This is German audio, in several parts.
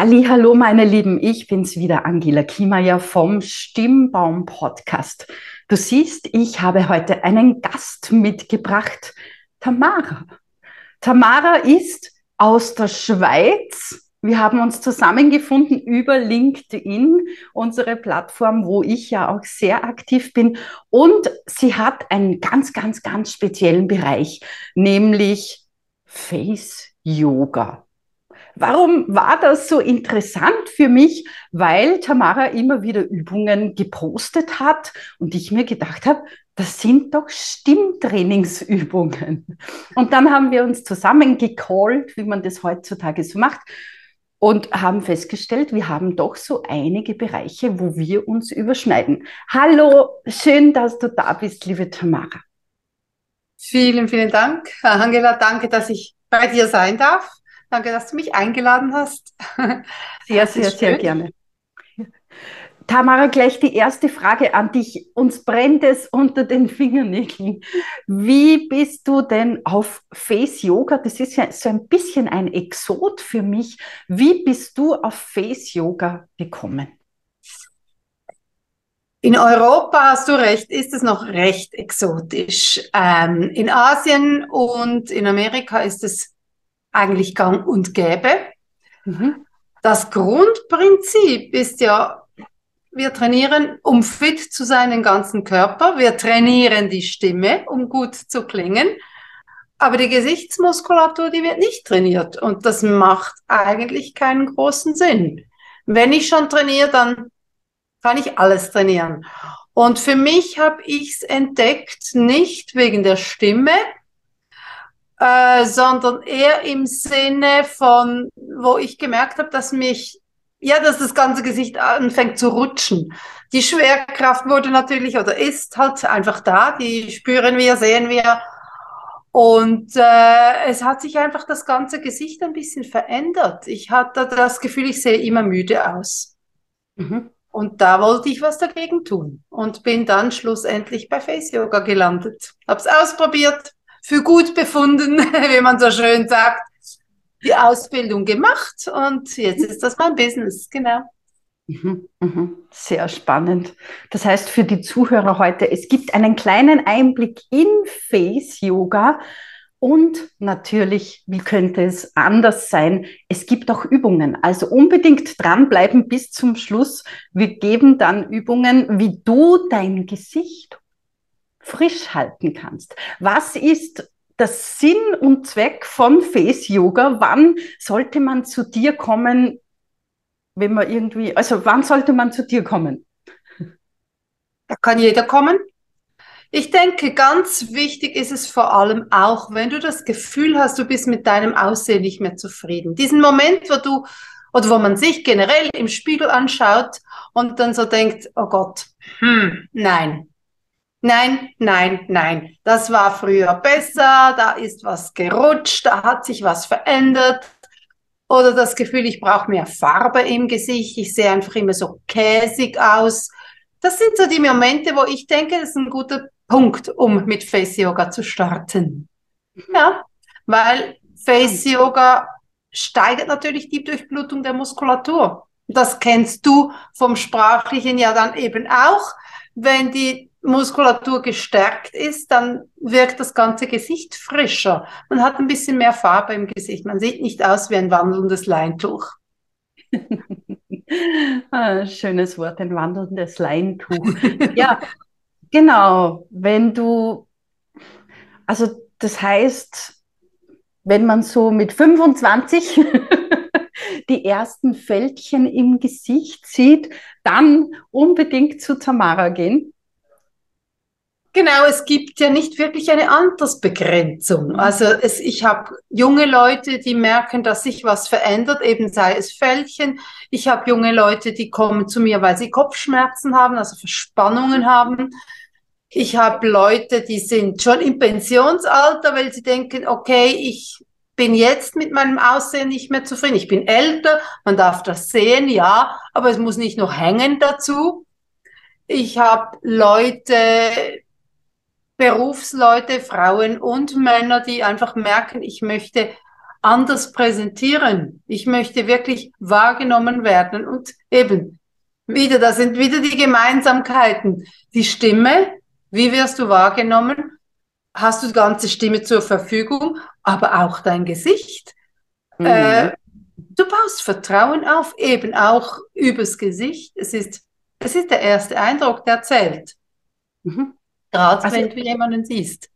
Hallo, meine Lieben, ich bin's wieder, Angela Kiemeyer vom Stimmbaum Podcast. Du siehst, ich habe heute einen Gast mitgebracht, Tamara. Tamara ist aus der Schweiz. Wir haben uns zusammengefunden über LinkedIn, unsere Plattform, wo ich ja auch sehr aktiv bin. Und sie hat einen ganz, ganz, ganz speziellen Bereich, nämlich Face Yoga. Warum war das so interessant für mich? Weil Tamara immer wieder Übungen gepostet hat und ich mir gedacht habe, das sind doch Stimmtrainingsübungen. Und dann haben wir uns zusammen gecallt, wie man das heutzutage so macht, und haben festgestellt, wir haben doch so einige Bereiche, wo wir uns überschneiden. Hallo, schön, dass du da bist, liebe Tamara. Vielen, vielen Dank, Angela. Danke, dass ich bei dir sein darf. Danke, dass du mich eingeladen hast. Sehr, sehr, sehr gerne. Tamara, gleich die erste Frage an dich. Uns brennt es unter den Fingernägeln. Wie bist du denn auf Face Yoga? Das ist ja so ein bisschen ein Exot für mich. Wie bist du auf Face Yoga gekommen? In Europa hast du recht, ist es noch recht exotisch. Ähm, in Asien und in Amerika ist es eigentlich gang und gäbe. Mhm. Das Grundprinzip ist ja, wir trainieren, um fit zu sein, den ganzen Körper. Wir trainieren die Stimme, um gut zu klingen. Aber die Gesichtsmuskulatur, die wird nicht trainiert. Und das macht eigentlich keinen großen Sinn. Wenn ich schon trainiere, dann kann ich alles trainieren. Und für mich habe ich es entdeckt, nicht wegen der Stimme, äh, sondern eher im Sinne von, wo ich gemerkt habe, dass mich, ja, dass das ganze Gesicht anfängt zu rutschen. Die Schwerkraft wurde natürlich oder ist halt einfach da, die spüren wir, sehen wir. Und äh, es hat sich einfach das ganze Gesicht ein bisschen verändert. Ich hatte das Gefühl, ich sehe immer müde aus. Mhm. Und da wollte ich was dagegen tun und bin dann schlussendlich bei Face Yoga gelandet. Hab's ausprobiert, für gut befunden, wie man so schön sagt, die Ausbildung gemacht und jetzt ist das mein Business, genau. Mhm, mhm. Sehr spannend. Das heißt für die Zuhörer heute, es gibt einen kleinen Einblick in Face Yoga und natürlich, wie könnte es anders sein? Es gibt auch Übungen. Also unbedingt dranbleiben bis zum Schluss. Wir geben dann Übungen, wie du dein Gesicht frisch halten kannst. Was ist das Sinn und Zweck von Face Yoga? Wann sollte man zu dir kommen, wenn man irgendwie, also wann sollte man zu dir kommen? Da kann jeder kommen. Ich denke, ganz wichtig ist es vor allem auch, wenn du das Gefühl hast, du bist mit deinem Aussehen nicht mehr zufrieden. Diesen Moment, wo du oder wo man sich generell im Spiegel anschaut und dann so denkt, oh Gott, hm, nein, Nein, nein, nein. Das war früher besser, da ist was gerutscht, da hat sich was verändert. Oder das Gefühl, ich brauche mehr Farbe im Gesicht, ich sehe einfach immer so käsig aus. Das sind so die Momente, wo ich denke, das ist ein guter Punkt, um mit Face Yoga zu starten. Mhm. Ja, weil Face Yoga steigert natürlich die Durchblutung der Muskulatur. Das kennst du vom Sprachlichen ja dann eben auch. Wenn die Muskulatur gestärkt ist, dann wirkt das ganze Gesicht frischer. Man hat ein bisschen mehr Farbe im Gesicht. Man sieht nicht aus wie ein wandelndes Leintuch. ah, schönes Wort, ein wandelndes Leintuch. ja, genau. Wenn du, also das heißt, wenn man so mit 25 die ersten Fältchen im Gesicht sieht, dann unbedingt zu Tamara gehen Genau, es gibt ja nicht wirklich eine Altersbegrenzung. Mhm. Also es, ich habe junge Leute, die merken, dass sich was verändert, eben sei es Fältchen. Ich habe junge Leute, die kommen zu mir, weil sie Kopfschmerzen haben, also Verspannungen haben. Ich habe Leute, die sind schon im Pensionsalter, weil sie denken, okay, ich bin jetzt mit meinem Aussehen nicht mehr zufrieden. Ich bin älter, man darf das sehen, ja, aber es muss nicht noch hängen dazu. Ich habe Leute, Berufsleute, Frauen und Männer, die einfach merken, ich möchte anders präsentieren. Ich möchte wirklich wahrgenommen werden und eben wieder, da sind wieder die Gemeinsamkeiten. Die Stimme, wie wirst du wahrgenommen? Hast du die ganze Stimme zur Verfügung, aber auch dein Gesicht. Mhm. Äh, du baust Vertrauen auf, eben auch übers Gesicht. Es ist, es ist der erste Eindruck, der zählt. Mhm. Gerade also, wenn du jemanden siehst.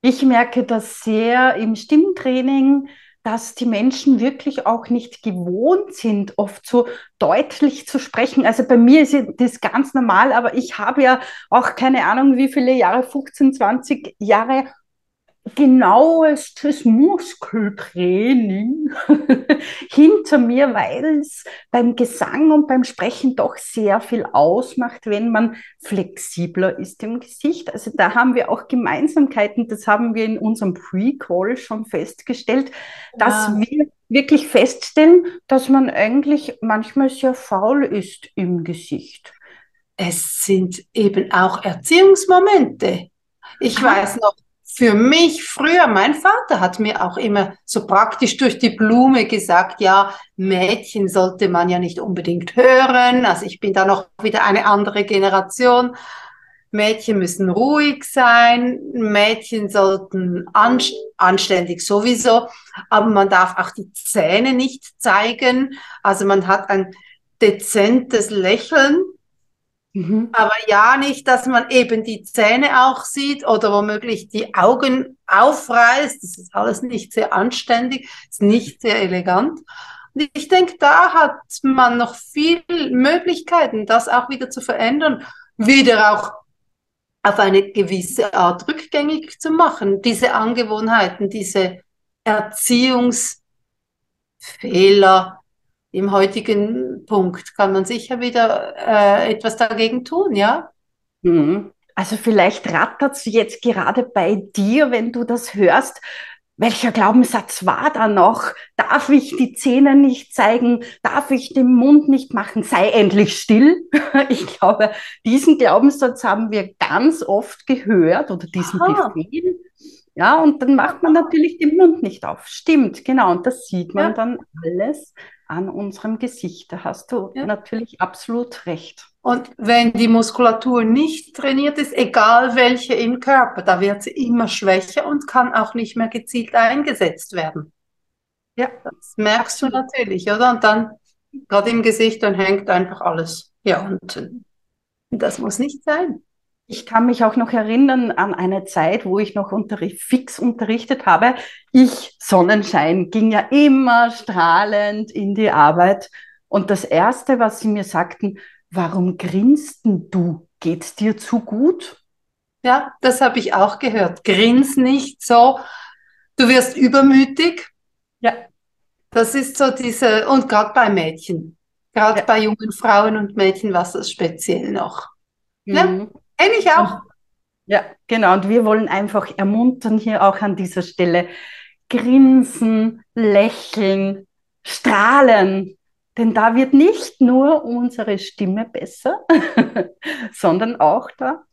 Ich merke das sehr im Stimmtraining, dass die Menschen wirklich auch nicht gewohnt sind, oft so deutlich zu sprechen. Also bei mir ist das ganz normal, aber ich habe ja auch keine Ahnung, wie viele Jahre, 15, 20 Jahre genauestes Muskeltraining hinter mir, weil es beim Gesang und beim Sprechen doch sehr viel ausmacht, wenn man flexibler ist im Gesicht. Also da haben wir auch Gemeinsamkeiten, das haben wir in unserem Pre-Call schon festgestellt, dass wir wirklich feststellen, dass man eigentlich manchmal sehr faul ist im Gesicht. Es sind eben auch Erziehungsmomente. Ich weiß noch, für mich früher, mein Vater hat mir auch immer so praktisch durch die Blume gesagt, ja, Mädchen sollte man ja nicht unbedingt hören. Also ich bin da noch wieder eine andere Generation. Mädchen müssen ruhig sein, Mädchen sollten anständig sowieso, aber man darf auch die Zähne nicht zeigen. Also man hat ein dezentes Lächeln Mhm. Aber ja nicht, dass man eben die Zähne auch sieht oder womöglich die Augen aufreißt. Das ist alles nicht sehr anständig, ist nicht sehr elegant. Und ich denke, da hat man noch viel Möglichkeiten, das auch wieder zu verändern, wieder auch auf eine gewisse Art rückgängig zu machen. Diese Angewohnheiten, diese Erziehungsfehler, im heutigen Punkt kann man sicher wieder äh, etwas dagegen tun, ja? Mhm. Also vielleicht rattert es jetzt gerade bei dir, wenn du das hörst. Welcher Glaubenssatz war da noch? Darf ich die Zähne nicht zeigen? Darf ich den Mund nicht machen? Sei endlich still. Ich glaube, diesen Glaubenssatz haben wir ganz oft gehört oder diesen Aha. Befehl. Ja, und dann macht man natürlich den Mund nicht auf. Stimmt, genau. Und das sieht man ja. dann alles an unserem Gesicht. Da hast du ja. natürlich absolut recht. Und wenn die Muskulatur nicht trainiert ist, egal welche im Körper, da wird sie immer schwächer und kann auch nicht mehr gezielt eingesetzt werden. Ja, das merkst du natürlich, oder? Und dann gerade im Gesicht, dann hängt einfach alles hier unten. Das muss nicht sein. Ich kann mich auch noch erinnern an eine Zeit, wo ich noch unterricht, fix unterrichtet habe. Ich, Sonnenschein, ging ja immer strahlend in die Arbeit. Und das Erste, was sie mir sagten, warum grinst du? Geht's dir zu gut? Ja, das habe ich auch gehört. Grins nicht so. Du wirst übermütig. Ja. Das ist so diese, und gerade bei Mädchen, gerade ja. bei jungen Frauen und Mädchen war das speziell noch. Mhm. Ja? Kenne ich auch. Ja, genau. Und wir wollen einfach ermuntern hier auch an dieser Stelle. Grinsen, lächeln, strahlen. Denn da wird nicht nur unsere Stimme besser, sondern auch der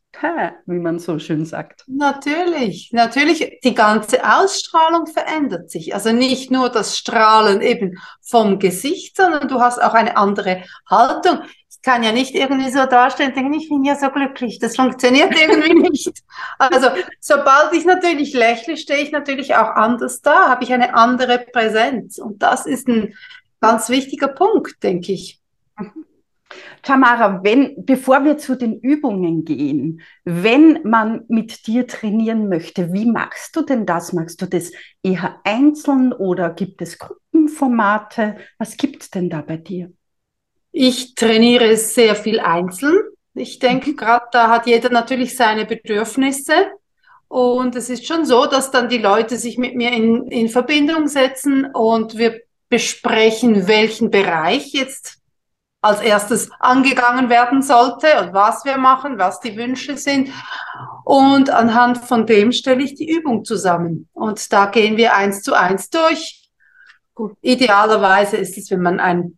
wie man so schön sagt. Natürlich, natürlich, die ganze Ausstrahlung verändert sich. Also nicht nur das Strahlen eben vom Gesicht, sondern du hast auch eine andere Haltung. Kann ja nicht irgendwie so darstellen, denken, ich bin ja so glücklich. Das funktioniert irgendwie nicht. Also sobald ich natürlich lächle, stehe ich natürlich auch anders da, habe ich eine andere Präsenz. Und das ist ein ganz wichtiger Punkt, denke ich. Tamara, wenn, bevor wir zu den Übungen gehen, wenn man mit dir trainieren möchte, wie machst du denn das? Magst du das eher einzeln oder gibt es Gruppenformate? Was gibt es denn da bei dir? Ich trainiere sehr viel einzeln. Ich denke, mhm. gerade da hat jeder natürlich seine Bedürfnisse. Und es ist schon so, dass dann die Leute sich mit mir in, in Verbindung setzen und wir besprechen, welchen Bereich jetzt als erstes angegangen werden sollte und was wir machen, was die Wünsche sind. Und anhand von dem stelle ich die Übung zusammen. Und da gehen wir eins zu eins durch. Idealerweise ist es, wenn man ein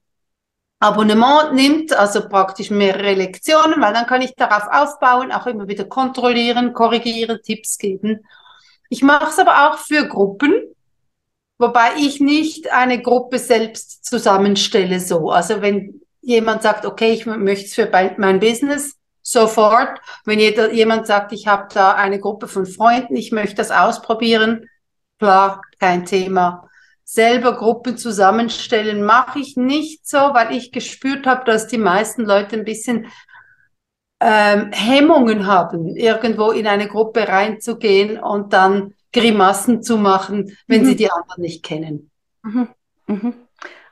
Abonnement nimmt, also praktisch mehrere Lektionen, weil dann kann ich darauf aufbauen, auch immer wieder kontrollieren, korrigieren, Tipps geben. Ich mache es aber auch für Gruppen. wobei ich nicht eine Gruppe selbst zusammenstelle so. Also wenn jemand sagt, okay, ich möchte es für mein Business sofort, wenn jeder, jemand sagt, ich habe da eine Gruppe von Freunden, ich möchte das ausprobieren, klar, kein Thema. Selber Gruppen zusammenstellen mache ich nicht so, weil ich gespürt habe, dass die meisten Leute ein bisschen ähm, Hemmungen haben, irgendwo in eine Gruppe reinzugehen und dann Grimassen zu machen, wenn mhm. sie die anderen nicht kennen. Mhm. Mhm.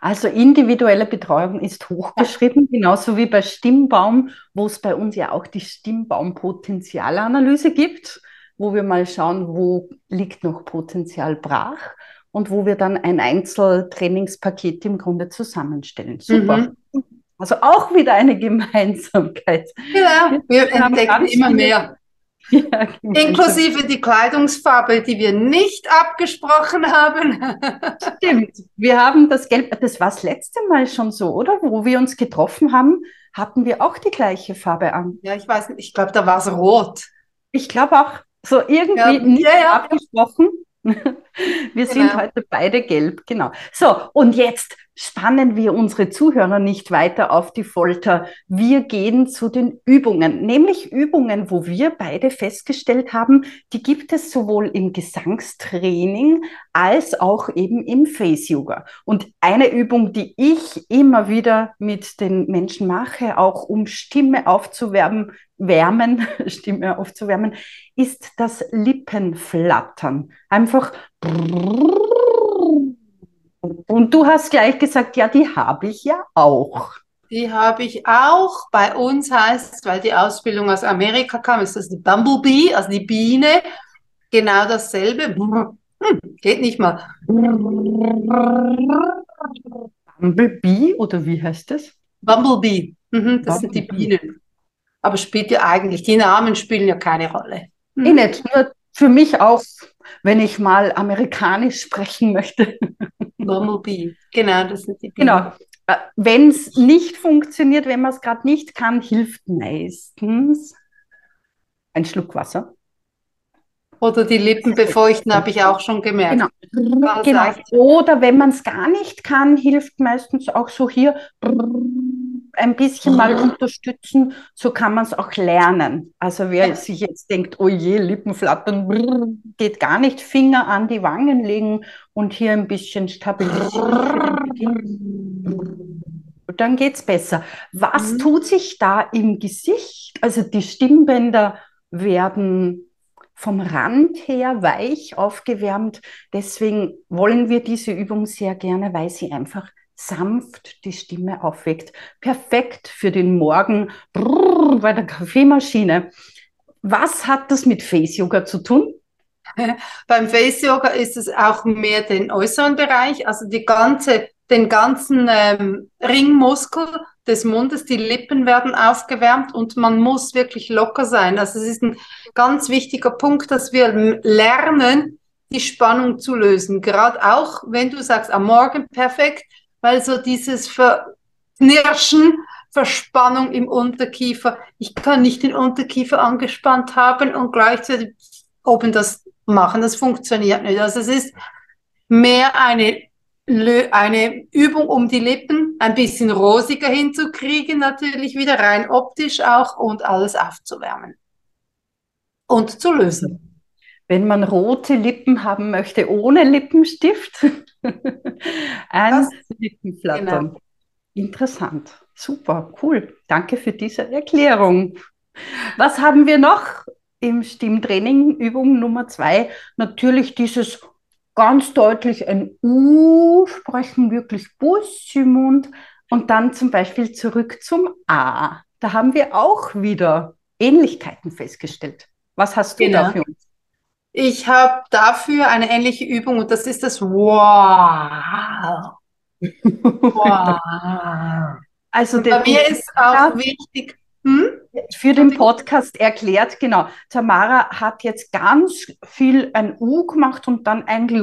Also individuelle Betreuung ist hochgeschrieben, genauso wie bei Stimmbaum, wo es bei uns ja auch die Stimmbaum-Potenzialanalyse gibt, wo wir mal schauen, wo liegt noch Potenzial brach und wo wir dann ein Einzeltrainingspaket im Grunde zusammenstellen. Super. Mhm. Also auch wieder eine Gemeinsamkeit. Ja, wir, wir entdecken immer mehr. Ja, Inklusive die Kleidungsfarbe, die wir nicht abgesprochen haben. Stimmt. Wir haben das Gelb, das war das letzte Mal schon so, oder? Wo wir uns getroffen haben, hatten wir auch die gleiche Farbe an. Ja, ich weiß nicht, ich glaube, da war es rot. Ich glaube auch, so irgendwie ja, nicht ja, ja. abgesprochen. Wir sind genau. heute beide gelb, genau. So, und jetzt spannen wir unsere Zuhörer nicht weiter auf die Folter. Wir gehen zu den Übungen, nämlich Übungen, wo wir beide festgestellt haben, die gibt es sowohl im Gesangstraining als auch eben im Face Yoga. Und eine Übung, die ich immer wieder mit den Menschen mache, auch um Stimme aufzuwärmen, wärmen, Stimme aufzuwärmen, ist das Lippenflattern. Einfach und du hast gleich gesagt, ja, die habe ich ja auch. Die habe ich auch. Bei uns heißt, weil die Ausbildung aus Amerika kam, ist das die Bumblebee, also die Biene. Genau dasselbe. Hm, geht nicht mal. Bumblebee oder wie heißt das? Bumblebee. Mhm, das Bumblebee. sind die Bienen. Aber spielt ja eigentlich, die Namen spielen ja keine Rolle. Mhm. Ich nicht, nur für mich auch, wenn ich mal amerikanisch sprechen möchte. Bumblebee, genau, das sind die Bienen. Genau. Äh, wenn es nicht funktioniert, wenn man es gerade nicht kann, hilft meistens ein Schluck Wasser. Oder die Lippen befeuchten, habe ich auch schon gemerkt. Genau. genau. Oder wenn man es gar nicht kann, hilft meistens auch so hier ein bisschen mal unterstützen, so kann man es auch lernen. Also wer ja. sich jetzt denkt, oh je, Lippen flattern, geht gar nicht, Finger an die Wangen legen und hier ein bisschen stabilisieren. Dann geht es besser. Was mhm. tut sich da im Gesicht? Also die Stimmbänder werden vom Rand her weich aufgewärmt. Deswegen wollen wir diese Übung sehr gerne, weil sie einfach sanft die Stimme aufweckt. Perfekt für den Morgen brrr, bei der Kaffeemaschine. Was hat das mit Face Yoga zu tun? Beim Face Yoga ist es auch mehr den äußeren Bereich, also die ganze, den ganzen ähm, Ringmuskel des Mundes, die Lippen werden aufgewärmt und man muss wirklich locker sein. Also es ist ein ganz wichtiger Punkt, dass wir lernen, die Spannung zu lösen. Gerade auch, wenn du sagst, am Morgen perfekt, weil so dieses Verknirschen, Verspannung im Unterkiefer, ich kann nicht den Unterkiefer angespannt haben und gleichzeitig oben das machen, das funktioniert nicht. Also es ist mehr eine, eine Übung, um die Lippen ein bisschen rosiger hinzukriegen, natürlich wieder rein optisch auch und alles aufzuwärmen und zu lösen. Wenn man rote Lippen haben möchte ohne Lippenstift, ein Lippenflattern. Genau. Interessant. Super, cool. Danke für diese Erklärung. Was haben wir noch im Stimmtraining? Übung Nummer zwei. Natürlich dieses ganz deutlich ein U sprechen, wirklich Bus im Mund und dann zum Beispiel zurück zum A. Da haben wir auch wieder Ähnlichkeiten festgestellt. Was hast du genau. da für uns? Ich habe dafür eine ähnliche Übung und das ist das Wow. wow. Also bei mir ist auch wichtig. Hm? Für den Podcast erklärt, genau. Tamara hat jetzt ganz viel ein U gemacht und dann eigentlich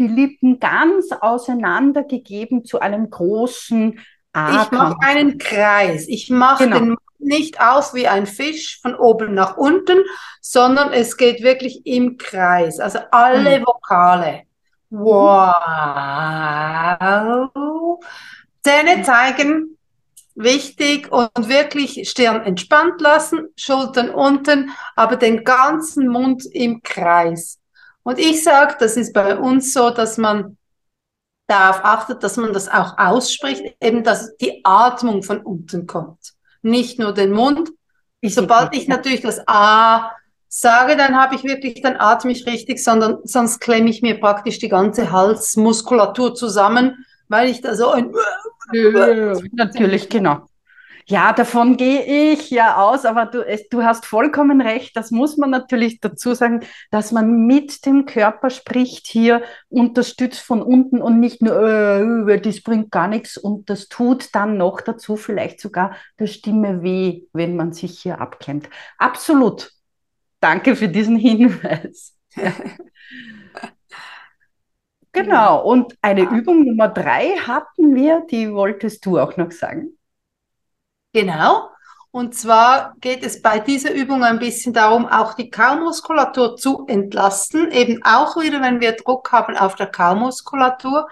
die Lippen ganz auseinandergegeben zu einem großen A. Ich mache einen Kreis. Ich mache genau. den nicht auf wie ein Fisch von oben nach unten, sondern es geht wirklich im Kreis, also alle mhm. Vokale. Wow. Zähne zeigen, wichtig und wirklich Stirn entspannt lassen, Schultern unten, aber den ganzen Mund im Kreis. Und ich sage, das ist bei uns so, dass man darauf achtet, dass man das auch ausspricht, eben dass die Atmung von unten kommt. Nicht nur den Mund. Sobald ich natürlich das A sage, dann habe ich wirklich, dann atme ich richtig, sondern sonst klemme ich mir praktisch die ganze Halsmuskulatur zusammen, weil ich da so ein Natürlich, genau. Ja, davon gehe ich ja aus, aber du, du hast vollkommen recht. Das muss man natürlich dazu sagen, dass man mit dem Körper spricht, hier unterstützt von unten und nicht nur, äh, das bringt gar nichts und das tut dann noch dazu vielleicht sogar der Stimme weh, wenn man sich hier abklemmt. Absolut. Danke für diesen Hinweis. Genau, und eine Übung Nummer drei hatten wir, die wolltest du auch noch sagen. Genau. Und zwar geht es bei dieser Übung ein bisschen darum, auch die Kaumuskulatur zu entlasten, eben auch wieder, wenn wir Druck haben auf der Kaumuskulatur.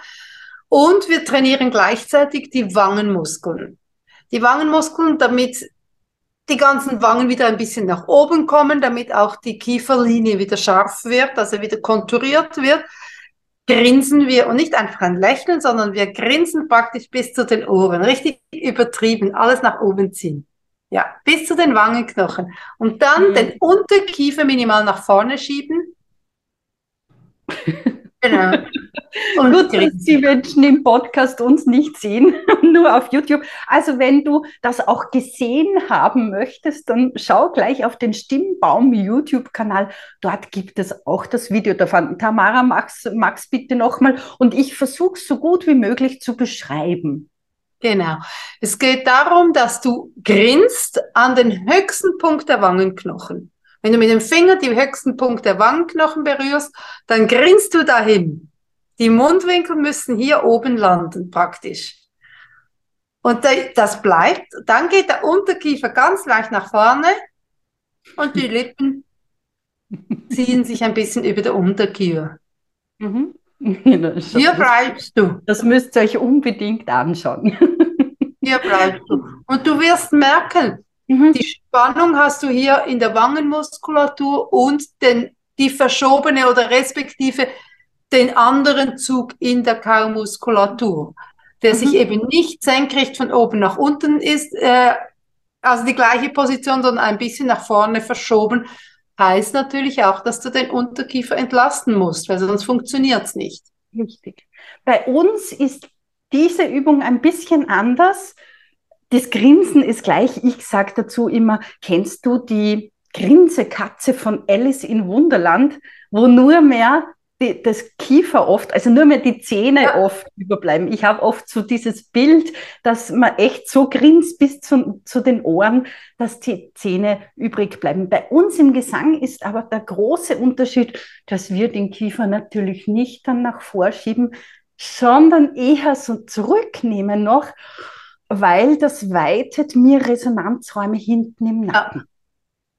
Und wir trainieren gleichzeitig die Wangenmuskeln. Die Wangenmuskeln, damit die ganzen Wangen wieder ein bisschen nach oben kommen, damit auch die Kieferlinie wieder scharf wird, also wieder konturiert wird, grinsen wir und nicht einfach ein Lächeln, sondern wir grinsen praktisch bis zu den Ohren, richtig übertrieben, alles nach oben ziehen. Ja, bis zu den Wangenknochen. Und dann mhm. den Unterkiefer minimal nach vorne schieben. genau. Und Gut, dass die Menschen im Podcast uns nicht sehen, nur auf YouTube. Also wenn du das auch gesehen haben möchtest, dann schau gleich auf den Stimmbaum YouTube-Kanal. Dort gibt es auch das Video davon. Tamara, mag's, mag's bitte nochmal. Und ich versuche es so gut wie möglich zu beschreiben. Genau. Es geht darum, dass du grinst an den höchsten Punkt der Wangenknochen. Wenn du mit dem Finger die höchsten Punkt der Wangenknochen berührst, dann grinst du dahin. Die Mundwinkel müssen hier oben landen, praktisch. Und das bleibt. Dann geht der Unterkiefer ganz leicht nach vorne und die Lippen ziehen sich ein bisschen über der Unterkiefer. Mhm. Hier bleibst du. Das müsst ihr euch unbedingt anschauen. Hier bleibst du. Und du wirst merken, mhm. die Spannung hast du hier in der Wangenmuskulatur und den, die verschobene oder respektive den anderen Zug in der Kaumuskulatur, der mhm. sich eben nicht senkrecht von oben nach unten ist, äh, also die gleiche Position, sondern ein bisschen nach vorne verschoben, heißt natürlich auch, dass du den Unterkiefer entlasten musst, weil sonst funktioniert es nicht. Richtig. Bei uns ist diese Übung ein bisschen anders. Das Grinsen ist gleich. Ich sage dazu immer, kennst du die Grinsekatze von Alice in Wunderland, wo nur mehr die, das Kiefer oft, also nur mehr die Zähne ja. oft überbleiben. Ich habe oft so dieses Bild, dass man echt so grinst bis zu, zu den Ohren, dass die Zähne übrig bleiben. Bei uns im Gesang ist aber der große Unterschied, dass wir den Kiefer natürlich nicht dann nach vorschieben, sondern eher so zurücknehmen noch, weil das weitet mir Resonanzräume hinten im Nacken. Ja.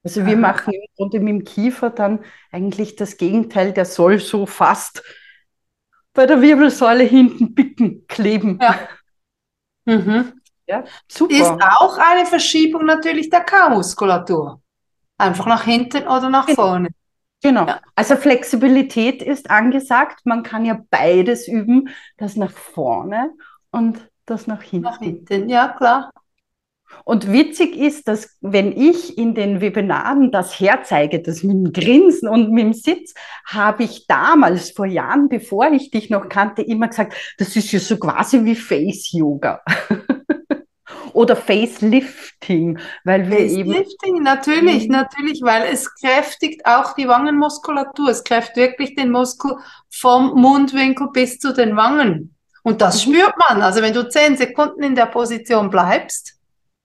Also wir machen im Grunde mit dem Kiefer dann eigentlich das Gegenteil, der soll so fast bei der Wirbelsäule hinten bicken, kleben. Ja. Mhm. ja, super. Ist auch eine Verschiebung natürlich der K-Muskulatur. Einfach nach hinten oder nach vorne. Genau. Ja. Also Flexibilität ist angesagt. Man kann ja beides üben, das nach vorne und das nach hinten. Nach hinten, ja klar. Und witzig ist, dass wenn ich in den Webinaren das herzeige, das mit dem Grinsen und mit dem Sitz, habe ich damals vor Jahren, bevor ich dich noch kannte, immer gesagt, das ist ja so quasi wie Face Yoga. Oder Facelifting, weil wir eben. Facelifting, natürlich, mhm. natürlich, weil es kräftigt auch die Wangenmuskulatur. Es kräftigt wirklich den Muskel vom Mundwinkel bis zu den Wangen. Und das mhm. spürt man. Also wenn du zehn Sekunden in der Position bleibst,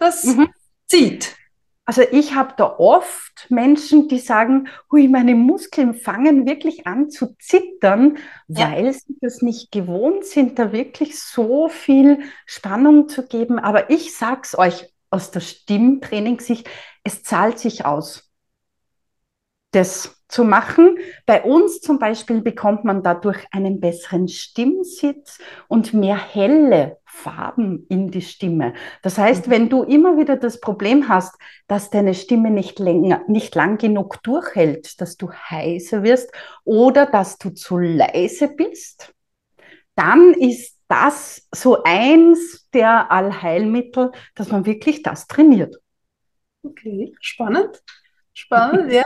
das mhm. zieht. Also ich habe da oft Menschen, die sagen, hui, meine Muskeln fangen wirklich an zu zittern, ja. weil sie das nicht gewohnt sind, da wirklich so viel Spannung zu geben. Aber ich sag's euch aus der Stimmtrainingssicht, es zahlt sich aus. Das zu machen. Bei uns zum Beispiel bekommt man dadurch einen besseren Stimmsitz und mehr helle Farben in die Stimme. Das heißt, wenn du immer wieder das Problem hast, dass deine Stimme nicht, länger, nicht lang genug durchhält, dass du heißer wirst oder dass du zu leise bist, dann ist das so eins der Allheilmittel, dass man wirklich das trainiert. Okay, spannend. Spannend, ja.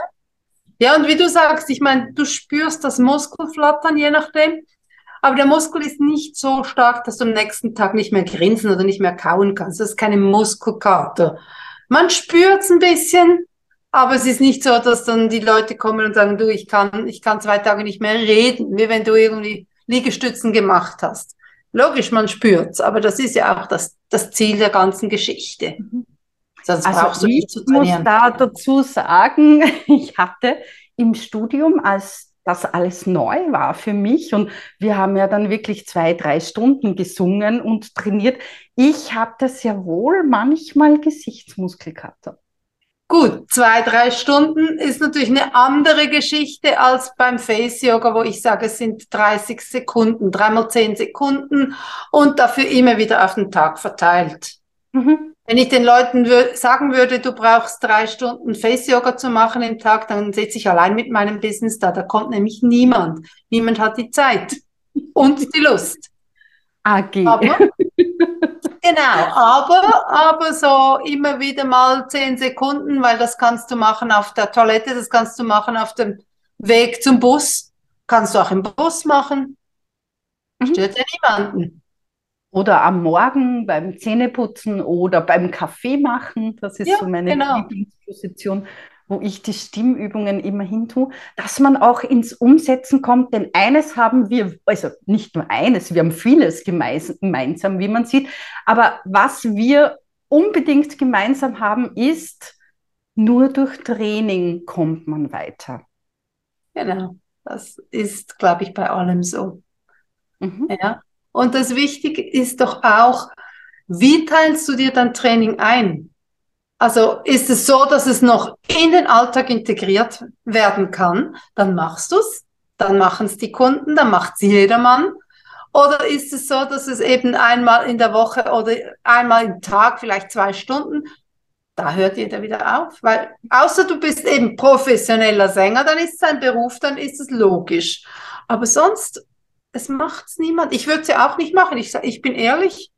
Ja, und wie du sagst, ich meine, du spürst das Muskelflattern, je nachdem. Aber der Muskel ist nicht so stark, dass du am nächsten Tag nicht mehr grinsen oder nicht mehr kauen kannst. Das ist keine Muskelkater. Man spürt es ein bisschen, aber es ist nicht so, dass dann die Leute kommen und sagen, du, ich kann, ich kann zwei Tage nicht mehr reden, wie wenn du irgendwie Liegestützen gemacht hast. Logisch, man spürt's, aber das ist ja auch das, das Ziel der ganzen Geschichte. Mhm. Sonst also brauchst du nicht zu trainieren. Ich muss da dazu sagen, ich hatte im Studium, als das alles neu war für mich und wir haben ja dann wirklich zwei, drei Stunden gesungen und trainiert. Ich hatte sehr wohl manchmal Gesichtsmuskelkater. Gut, zwei, drei Stunden ist natürlich eine andere Geschichte als beim Face Yoga, wo ich sage, es sind 30 Sekunden, dreimal zehn Sekunden und dafür immer wieder auf den Tag verteilt. Mhm. Wenn ich den Leuten wür sagen würde, du brauchst drei Stunden Face-Yoga zu machen im Tag, dann sitze ich allein mit meinem Business da. Da kommt nämlich niemand. Niemand hat die Zeit und die Lust. AG. Aber, genau, aber, aber so immer wieder mal zehn Sekunden, weil das kannst du machen auf der Toilette, das kannst du machen auf dem Weg zum Bus, kannst du auch im Bus machen. Mhm. Stört ja niemanden. Oder am Morgen beim Zähneputzen oder beim Kaffee machen. Das ist ja, so meine genau. Lieblingsposition, wo ich die Stimmübungen immer hin tue, dass man auch ins Umsetzen kommt. Denn eines haben wir, also nicht nur eines, wir haben vieles gemeinsam, wie man sieht. Aber was wir unbedingt gemeinsam haben, ist, nur durch Training kommt man weiter. Genau, das ist, glaube ich, bei allem so. Mhm. Ja. Und das Wichtige ist doch auch, wie teilst du dir dein Training ein? Also ist es so, dass es noch in den Alltag integriert werden kann, dann machst du es, dann machen es die Kunden, dann macht es jedermann. Oder ist es so, dass es eben einmal in der Woche oder einmal im Tag, vielleicht zwei Stunden, da hört jeder wieder auf. Weil außer du bist eben professioneller Sänger, dann ist es ein Beruf, dann ist es logisch. Aber sonst es macht's niemand. Ich würde es ja auch nicht machen. Ich, ich bin ehrlich.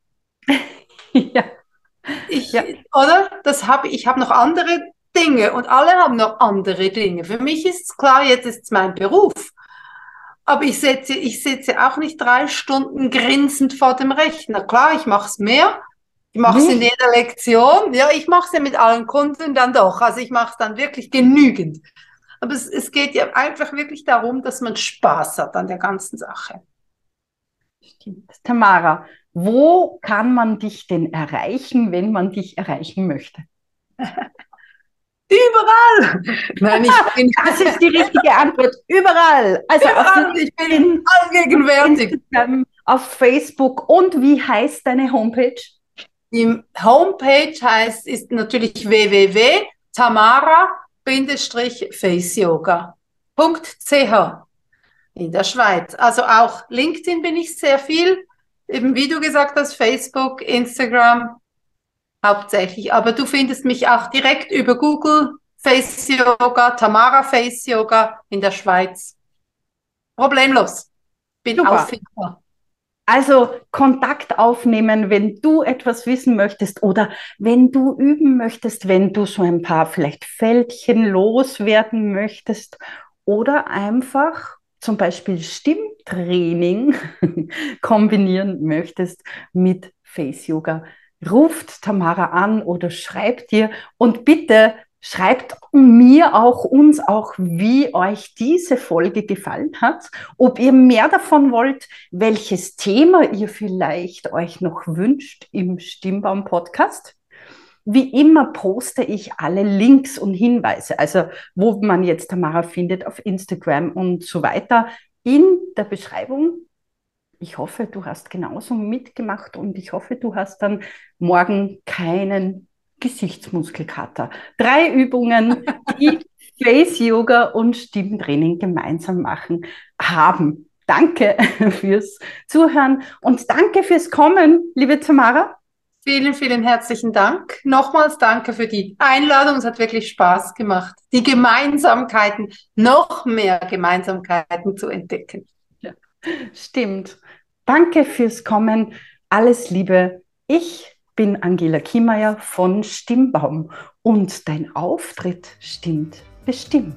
ja. Ich, ja. Oder? Das habe ich habe noch andere Dinge und alle haben noch andere Dinge. Für mich ist es klar, jetzt ist es mein Beruf. Aber ich sitze, ich sitze auch nicht drei Stunden grinsend vor dem Rechner. Klar, ich mache es mehr. Ich mache es in jeder Lektion. Ja, ich mache es ja mit allen Kunden dann doch. Also ich mache es dann wirklich genügend. Aber es, es geht ja einfach wirklich darum, dass man Spaß hat an der ganzen Sache. Stimmt. Tamara, wo kann man dich denn erreichen, wenn man dich erreichen möchte? Überall! Nein, ich bin das ist die richtige Antwort. Überall. Also Überall. ich bin allgegenwärtig. Auf Facebook. Und wie heißt deine Homepage? Die Homepage heißt, ist natürlich www.tamara-faceyoga.ch in der Schweiz. Also auch LinkedIn bin ich sehr viel, eben wie du gesagt hast, Facebook, Instagram hauptsächlich. Aber du findest mich auch direkt über Google Face Yoga, Tamara Face Yoga in der Schweiz. Problemlos. Bin auffindbar. Also Kontakt aufnehmen, wenn du etwas wissen möchtest oder wenn du üben möchtest, wenn du so ein paar vielleicht Fältchen loswerden möchtest oder einfach zum Beispiel Stimmtraining kombinieren möchtest mit Face Yoga, ruft Tamara an oder schreibt dir und bitte schreibt mir auch, uns auch, wie euch diese Folge gefallen hat, ob ihr mehr davon wollt, welches Thema ihr vielleicht euch noch wünscht im Stimmbaum Podcast. Wie immer poste ich alle Links und Hinweise, also wo man jetzt Tamara findet auf Instagram und so weiter, in der Beschreibung. Ich hoffe, du hast genauso mitgemacht und ich hoffe, du hast dann morgen keinen Gesichtsmuskelkater. Drei Übungen, die Face Yoga und Stimmtraining gemeinsam machen haben. Danke fürs Zuhören und danke fürs Kommen, liebe Tamara. Vielen, vielen herzlichen Dank. Nochmals danke für die Einladung. Es hat wirklich Spaß gemacht, die Gemeinsamkeiten, noch mehr Gemeinsamkeiten zu entdecken. Ja, stimmt. Danke fürs Kommen. Alles Liebe. Ich bin Angela Kiemeier von Stimmbaum und dein Auftritt stimmt bestimmt.